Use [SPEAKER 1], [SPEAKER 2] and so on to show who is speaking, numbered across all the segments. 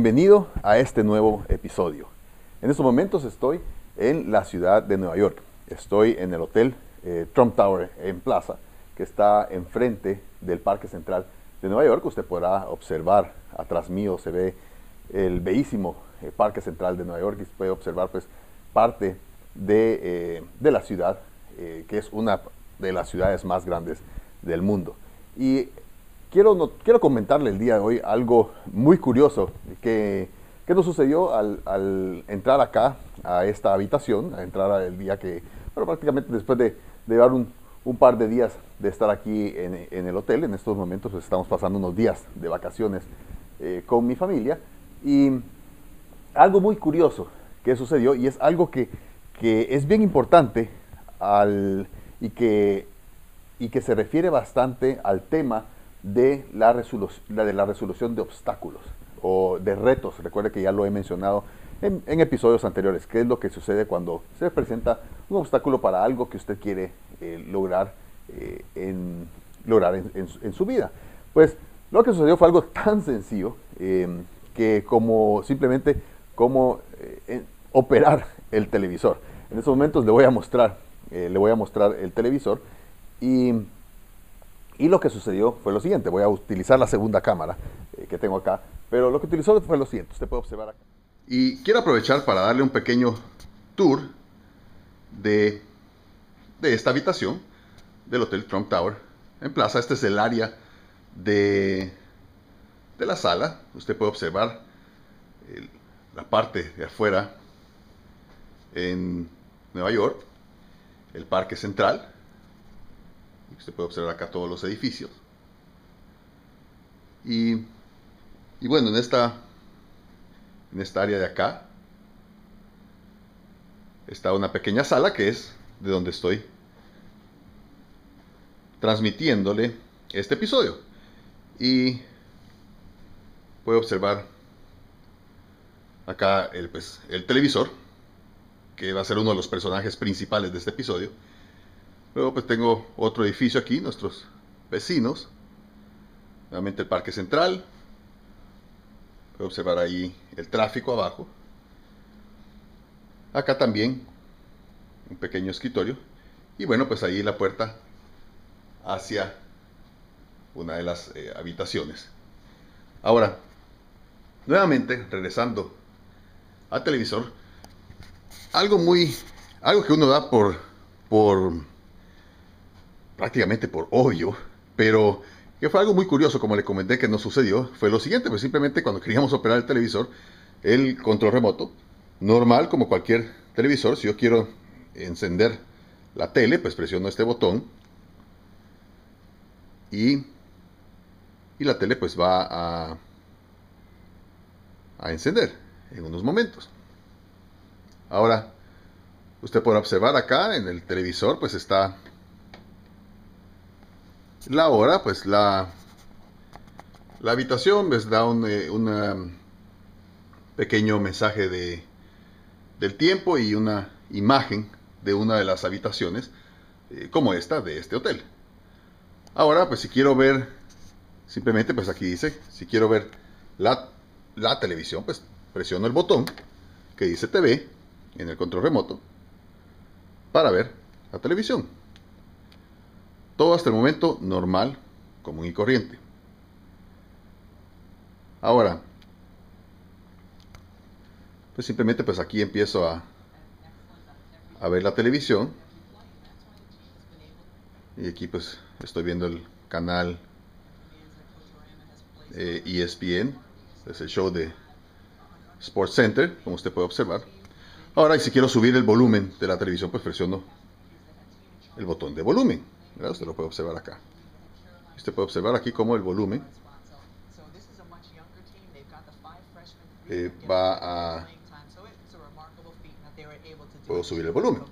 [SPEAKER 1] bienvenido a este nuevo episodio. En estos momentos estoy en la ciudad de Nueva York. Estoy en el hotel eh, Trump Tower en Plaza, que está enfrente del Parque Central de Nueva York. Usted podrá observar atrás mío, se ve el bellísimo eh, Parque Central de Nueva York y se puede observar pues parte de, eh, de la ciudad, que es una de las ciudades más grandes del mundo. Y quiero, quiero comentarle el día de hoy algo muy curioso que, que nos sucedió al, al, entrar acá a esta habitación, a entrar el día que, bueno, prácticamente después de, de llevar un, un, par de días de estar aquí en, en, el hotel, en estos momentos pues, estamos pasando unos días de vacaciones eh, con mi familia. Y algo muy curioso que sucedió y es algo que, que es bien importante al, y, que, y que se refiere bastante al tema de la, de la resolución de obstáculos o de retos. Recuerde que ya lo he mencionado en, episodios anteriores, qué es lo que sucede cuando se presenta un obstáculo para algo que usted quiere eh, lograr, eh, en, lograr en, en, en, su vida. Pues lo que sucedió fue algo tan sencillo eh, que como simplemente como eh, operar el televisor. En estos momentos le voy a mostrar, le voy a mostrar el televisor y y lo que sucedió fue lo siguiente, voy a utilizar la segunda cámara eh, que tengo acá, pero lo que utilizó fue lo siguiente, usted puede observar acá. Y quiero aprovechar para darle un pequeño tour de, de esta habitación del Hotel Trump Tower en Plaza. Este es el área de, de la sala. Usted puede observar la parte de afuera en Nueva York, el Parque Central Usted puede observar acá todos los edificios. Y, y bueno, en esta, en esta área de acá está una pequeña sala que es de donde estoy transmitiéndole este episodio. Y puede observar acá el, pues, el televisor, que va a ser uno de los personajes principales de este episodio. Luego pues tengo otro edificio aquí, nuestros vecinos. Nuevamente el Parque Central. Puedo observar ahí el tráfico abajo. Acá también un pequeño escritorio. Y bueno, pues ahí la puerta hacia una de las eh, habitaciones. Ahora, nuevamente, regresando al televisor, algo muy, algo que uno da por, por prácticamente por obvio, pero que fue algo muy curioso, como le comenté que nos sucedió, fue lo siguiente, pues simplemente cuando queríamos operar el televisor, el control remoto, normal como cualquier televisor, si yo quiero encender la tele, pues presiono este botón y, y la tele pues va a, a encender en unos momentos. Ahora, usted puede observar acá en el televisor, pues está la hora, pues la, la habitación les da un eh, pequeño mensaje de, del tiempo y una imagen de una de las habitaciones, eh, como esta de este hotel. Ahora, pues si quiero ver, simplemente pues aquí dice, si quiero ver la, la televisión, pues presiono el botón que dice TV en el control remoto para ver la televisión. Todo hasta el momento normal, común y corriente. Ahora, pues simplemente pues aquí empiezo a, a ver la televisión. Y aquí pues estoy viendo el canal eh, ESPN, es el show de Sports Center, como usted puede observar. Ahora, y si quiero subir el volumen de la televisión, pues presiono el botón de volumen. Usted lo puede observar acá. Usted puede observar aquí cómo el volumen eh, va a... Puedo subir el volumen.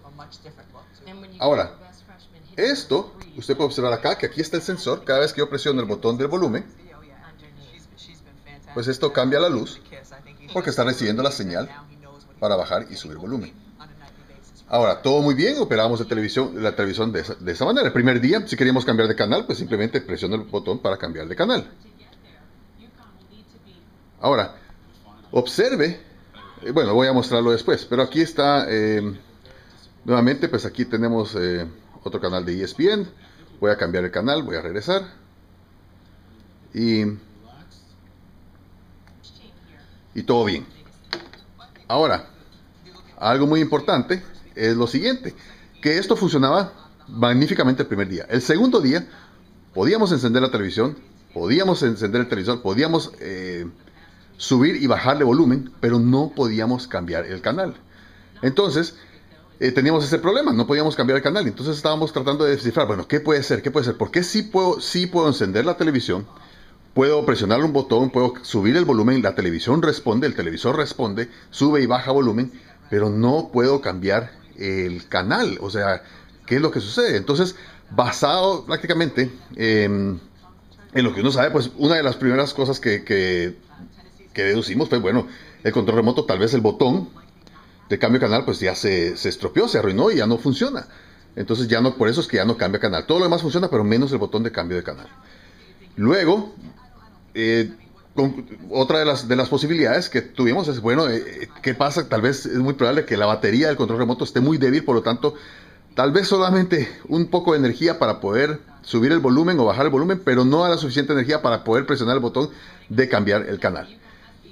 [SPEAKER 1] Ahora, esto, usted puede observar acá que aquí está el sensor. Cada vez que yo presiono el botón del volumen, pues esto cambia la luz porque está recibiendo la señal para bajar y subir volumen. Ahora, todo muy bien, operamos la televisión, la televisión de, esa, manera. El primer día, si queríamos cambiar de canal, pues simplemente presiono el botón para cambiar de canal. Ahora, observe, eh, bueno, voy a mostrarlo después, pero aquí está, eh, nuevamente, pues aquí tenemos eh, otro canal de ESPN. Voy a cambiar el canal, voy a regresar. Y, y todo bien. Ahora, algo muy importante es lo siguiente, que esto funcionaba magníficamente el primer día. El segundo día podíamos encender la televisión, podíamos encender el televisor, podíamos eh, subir y bajarle volumen, pero no podíamos cambiar el canal. Entonces, eh, teníamos ese problema, no podíamos cambiar el canal. Entonces estábamos tratando de descifrar, bueno, ¿qué puede ser? ¿Qué puede ser? Porque sí puedo, sí puedo encender la televisión, puedo presionar un botón, puedo subir el volumen, la televisión responde, el televisor responde, sube y baja volumen, pero no puedo cambiar el canal. O sea, ¿qué es lo que sucede? Entonces, basado prácticamente en lo que uno sabe, pues una de las primeras cosas que, que, deducimos fue, bueno, el control remoto, tal vez el botón de cambio de canal, pues ya se, se estropeó, se arruinó y ya no funciona. Entonces ya no, por eso es que ya no cambia canal. Todo lo demás funciona, pero menos el botón de cambio de canal. Luego, eh, otra de las, de las posibilidades que tuvimos es, bueno, eh, ¿qué pasa? Tal vez es muy probable que la batería del control remoto esté muy débil, por lo tanto, tal vez solamente un poco de energía para poder subir el volumen o bajar el volumen, pero no a la suficiente energía para poder presionar el botón de cambiar el canal.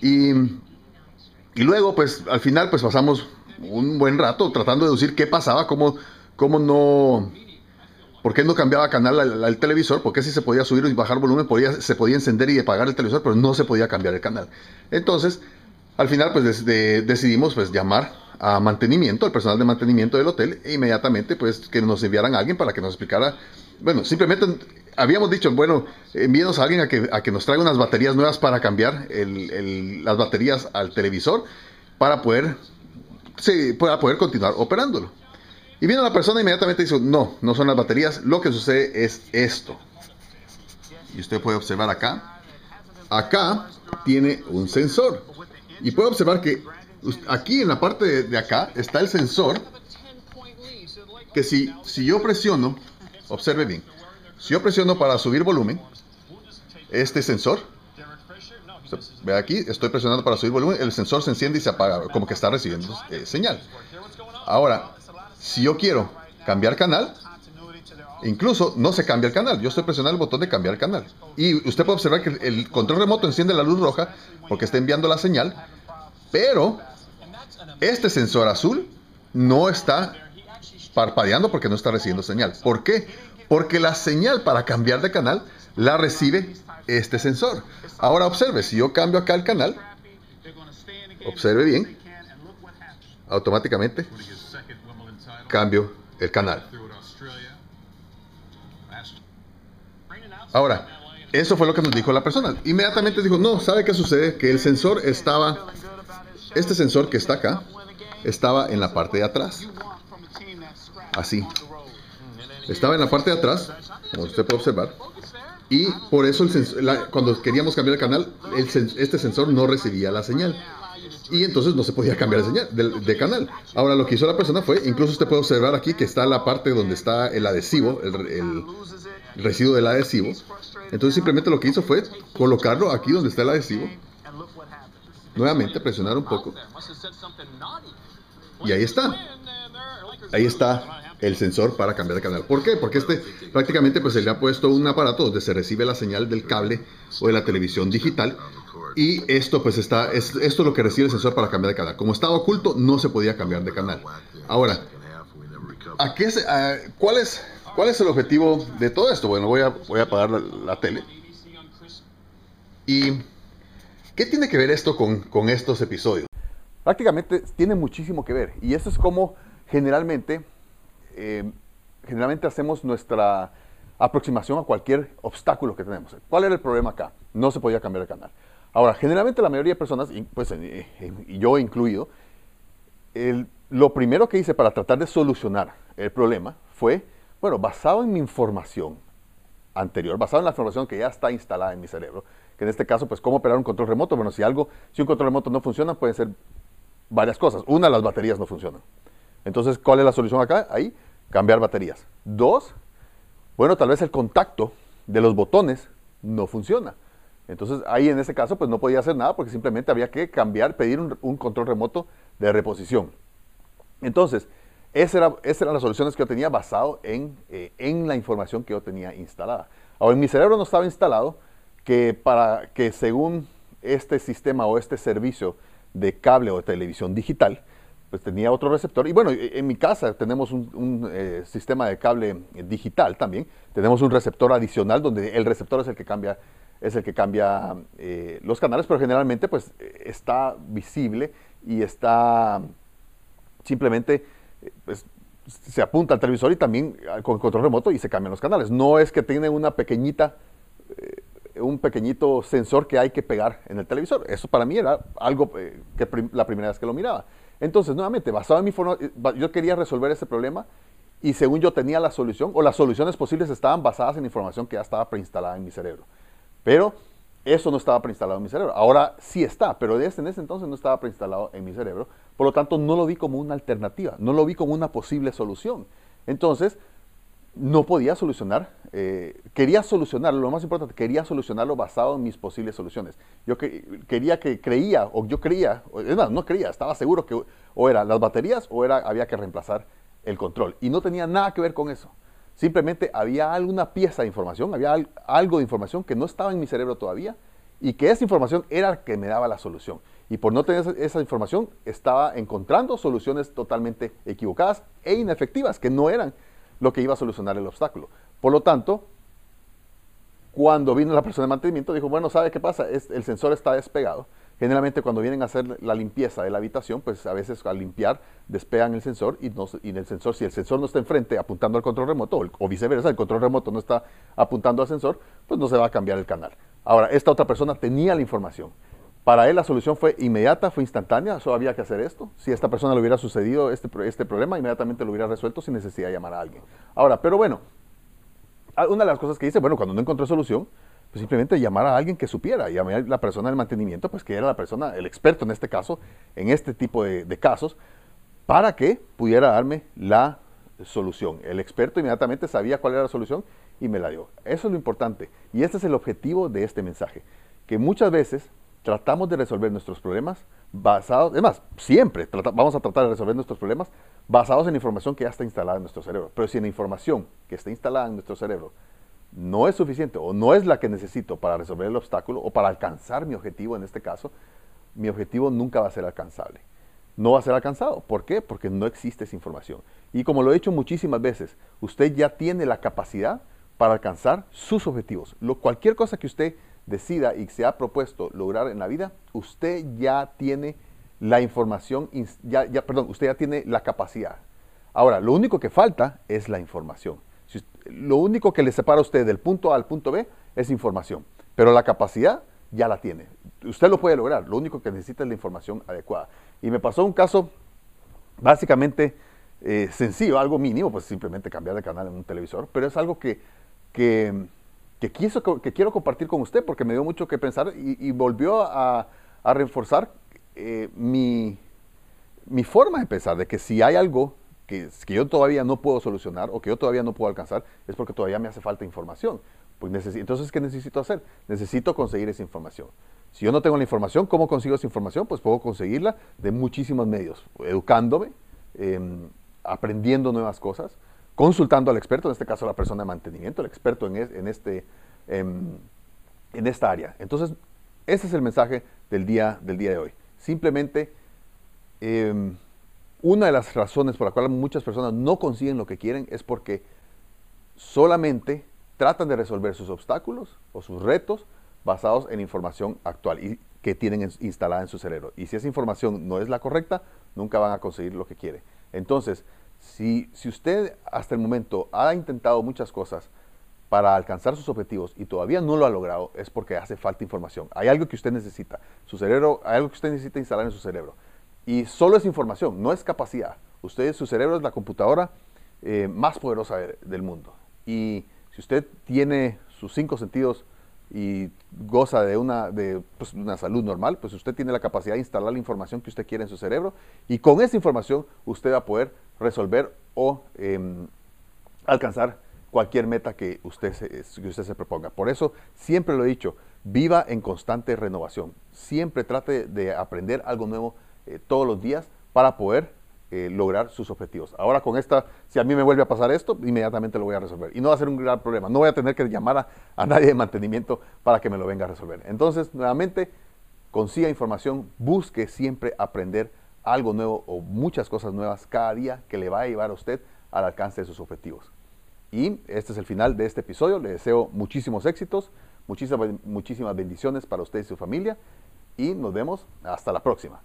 [SPEAKER 1] Y, y luego, pues al final, pues pasamos un buen rato tratando de deducir qué pasaba, cómo, cómo no ¿Por qué no cambiaba canal al, televisor? Porque si se podía subir y bajar volumen, podía, se podía encender y apagar el televisor, pero no se podía cambiar el canal. Entonces, al final, pues decidimos pues, llamar a mantenimiento, al personal de mantenimiento del hotel, e inmediatamente pues que nos enviaran a alguien para que nos explicara. Bueno, simplemente habíamos dicho, bueno, envíenos a alguien a que, a que nos traiga unas baterías nuevas para cambiar las baterías al televisor para poder, sí, para poder continuar operándolo. Y viene la persona inmediatamente dice, no, no son las baterías, lo que sucede es esto. Y usted puede observar acá, acá tiene un sensor. Y puede observar que aquí en la parte de, acá está el sensor, que si, si yo presiono, observe bien, si yo presiono para subir volumen, este sensor, ve aquí, estoy presionando para subir volumen, el sensor se enciende y se apaga, como que está recibiendo eh, señal. Ahora, si yo quiero cambiar canal, incluso no se cambia el canal. Yo estoy presionando el botón de cambiar canal. Y usted puede observar que el control remoto enciende la luz roja porque está enviando la señal, pero este sensor azul no está parpadeando porque no está recibiendo señal. ¿Por qué? Porque la señal para cambiar de canal la recibe este sensor. Ahora observe, si yo cambio acá el canal, observe bien, automáticamente cambio el canal. Ahora, eso fue lo que nos dijo la persona. Inmediatamente dijo, no, ¿sabe qué sucede? Que el sensor estaba, este sensor que está acá, estaba en la parte de atrás. Así. Estaba en la parte de atrás, como usted puede observar. Y por eso cuando queríamos cambiar el canal, este sensor no recibía la señal y entonces no se podía cambiar de, señal, de, canal. Ahora lo que hizo la persona fue, incluso usted puede observar aquí que está la parte donde está el adhesivo, el, residuo del adhesivo. Entonces simplemente lo que hizo fue colocarlo aquí donde está el adhesivo. Nuevamente presionar un poco. Y ahí está. Ahí está el sensor para cambiar de canal. ¿Por qué? Porque este prácticamente pues se le ha puesto un aparato donde se recibe la señal del cable o de la televisión digital y esto pues está, es, esto es lo que recibe el sensor para cambiar de canal. Como estaba oculto, no se podía cambiar de canal. Ahora, ¿a qué cuál, es, ¿cuál es el objetivo de todo esto? Bueno, voy a, voy a apagar la, tele. ¿Y qué tiene que ver esto con, con estos episodios? Prácticamente tiene muchísimo que ver. Y eso es como generalmente, eh, generalmente hacemos nuestra aproximación a cualquier obstáculo que tenemos. ¿Cuál era el problema acá? No se podía cambiar de canal. Ahora, generalmente la mayoría de personas, pues, y yo incluido, lo primero que hice para tratar de solucionar el problema fue, bueno, basado en mi información anterior, basado en la información que ya está instalada en mi cerebro, que en este caso, pues, cómo operar un control remoto. Bueno, si algo, si un control remoto no funciona, pueden ser varias cosas. Una, las baterías no funcionan. Entonces, ¿cuál es la solución acá? Ahí, cambiar baterías. Dos, bueno, tal vez el contacto de los botones no funciona. Entonces ahí en ese caso pues no podía hacer nada porque simplemente había que cambiar, pedir un, control remoto de reposición. Entonces, esas era, eran las soluciones que yo tenía basado en, eh, en la información que yo tenía instalada. Ahora en mi cerebro no estaba instalado que para que según este sistema o este servicio de cable o de televisión digital, pues tenía otro receptor. Y bueno, e, en mi casa tenemos un, eh, sistema de cable digital también. Tenemos un receptor adicional donde el receptor es el que cambia, es el que cambia eh, los canales, pero generalmente pues está visible y está simplemente pues, se apunta al televisor y también con control remoto y se cambian los canales. No es que tiene una pequeñita, eh, un pequeñito sensor que hay que pegar en el televisor. Eso para mí era algo que la primera vez que lo miraba. Entonces, nuevamente, basado en mi forma, eh, yo quería resolver ese problema y según yo tenía la solución, o las soluciones posibles estaban basadas en información que ya estaba preinstalada en mi cerebro. Pero eso no estaba preinstalado en mi cerebro. Ahora sí está, pero desde en ese entonces no estaba preinstalado en mi cerebro. Por lo tanto, no lo vi como una alternativa, no lo vi como una posible solución. Entonces, no podía solucionar, eh, quería solucionarlo, lo más importante, quería solucionarlo basado en mis posibles soluciones. Yo quería que creía, o yo creía, es más, no creía, estaba seguro que o eran las baterías o era, había que reemplazar el control. Y no tenía nada que ver con eso. Simplemente había alguna pieza de información, había algo de información que no estaba en mi cerebro todavía y que esa información era la que me daba la solución. Y por no tener esa información, estaba encontrando soluciones totalmente equivocadas e inefectivas, que no eran lo que iba a solucionar el obstáculo. Por lo tanto, cuando vino la persona de mantenimiento, dijo, bueno, ¿sabe qué pasa? el sensor está despegado. Generalmente cuando vienen a hacer la limpieza de la habitación, pues a veces al limpiar despegan el sensor y, no, y el sensor, si el sensor no está enfrente apuntando al control remoto o, viceversa, el control remoto no está apuntando al sensor, pues no se va a cambiar el canal. Ahora, esta otra persona tenía la información. Para él la solución fue inmediata, fue instantánea, solo había que hacer esto. Si a esta persona le hubiera sucedido este, este problema, inmediatamente lo hubiera resuelto sin necesidad de llamar a alguien. Ahora, pero bueno, una de las cosas que dice, bueno, cuando no encontró solución, pues simplemente llamar a alguien que supiera, llamar a la persona del mantenimiento, pues que era la persona, el experto en este caso, en este tipo de, casos, para que pudiera darme la solución. El experto inmediatamente sabía cuál era la solución y me la dio. Eso es lo importante. Y este es el objetivo de este mensaje. Que muchas veces tratamos de resolver nuestros problemas basados, es más, siempre vamos a tratar de resolver nuestros problemas basados en información que ya está instalada en nuestro cerebro. Pero si la información que está instalada en nuestro cerebro no es suficiente o no es la que necesito para resolver el obstáculo o para alcanzar mi objetivo en este caso, mi objetivo nunca va a ser alcanzable. No va a ser alcanzado. ¿Por qué? Porque no existe esa información. Y como lo he dicho muchísimas veces, usted ya tiene la capacidad para alcanzar sus objetivos. Lo, cualquier cosa que usted decida y se ha propuesto lograr en la vida, usted ya tiene la información, ya, ya, perdón, usted ya tiene la capacidad. Ahora, lo único que falta es la información. Lo único que le separa a usted del punto A al punto B es información, pero la capacidad ya la tiene. Usted lo puede lograr, lo único que necesita es la información adecuada. Y me pasó un caso básicamente eh, sencillo, algo mínimo, pues simplemente cambiar de canal en un televisor, pero es algo que, que que, quiero compartir con usted porque me dio mucho que pensar y, volvió a, reforzar eh, mi, forma de pensar, de que si hay algo que, que, yo todavía no puedo solucionar o que yo todavía no puedo alcanzar, es porque todavía me hace falta información. Pues entonces, ¿qué necesito hacer? Necesito conseguir esa información. Si yo no tengo la información, ¿cómo consigo esa información? Pues puedo conseguirla de muchísimos medios, educándome, em, aprendiendo nuevas cosas, consultando al experto, en este caso la persona de mantenimiento, el experto en, en este, em, en esta área. Entonces, ese es el mensaje del día, del día de hoy. Simplemente, em, una de las razones por la cual muchas personas no consiguen lo que quieren es porque solamente tratan de resolver sus obstáculos o sus retos basados en información actual y que tienen instalada en su cerebro. Y si esa información no es la correcta, nunca van a conseguir lo que quieren. Entonces, si, usted hasta el momento ha intentado muchas cosas para alcanzar sus objetivos y todavía no lo ha logrado, es porque hace falta información. Hay algo que usted necesita. Su cerebro, hay algo que usted necesita instalar en su cerebro. Y solo es información, no es capacidad. Usted, su cerebro es la computadora eh, más poderosa del mundo. Y si usted tiene sus cinco sentidos y goza de una, de pues, una salud normal, pues usted tiene la capacidad de instalar la información que usted quiere en su cerebro y con esa información usted va a poder resolver o em, alcanzar cualquier meta que usted, que usted se proponga. Por eso siempre lo he dicho, viva en constante renovación. Siempre trate de aprender algo nuevo eh, todos los días para poder eh, lograr sus objetivos. Ahora con esta, si a mí me vuelve a pasar esto, inmediatamente lo voy a resolver. Y no va a ser un gran problema. No voy a tener que llamar a, nadie de mantenimiento para que me lo venga a resolver. Entonces, nuevamente, consiga información, busque siempre aprender algo nuevo o muchas cosas nuevas cada día que le va a llevar a usted al alcance de sus objetivos. Y este es el final de este episodio. Le deseo muchísimos éxitos, muchísimas, muchísimas bendiciones para usted y su familia. Y nos vemos hasta la próxima.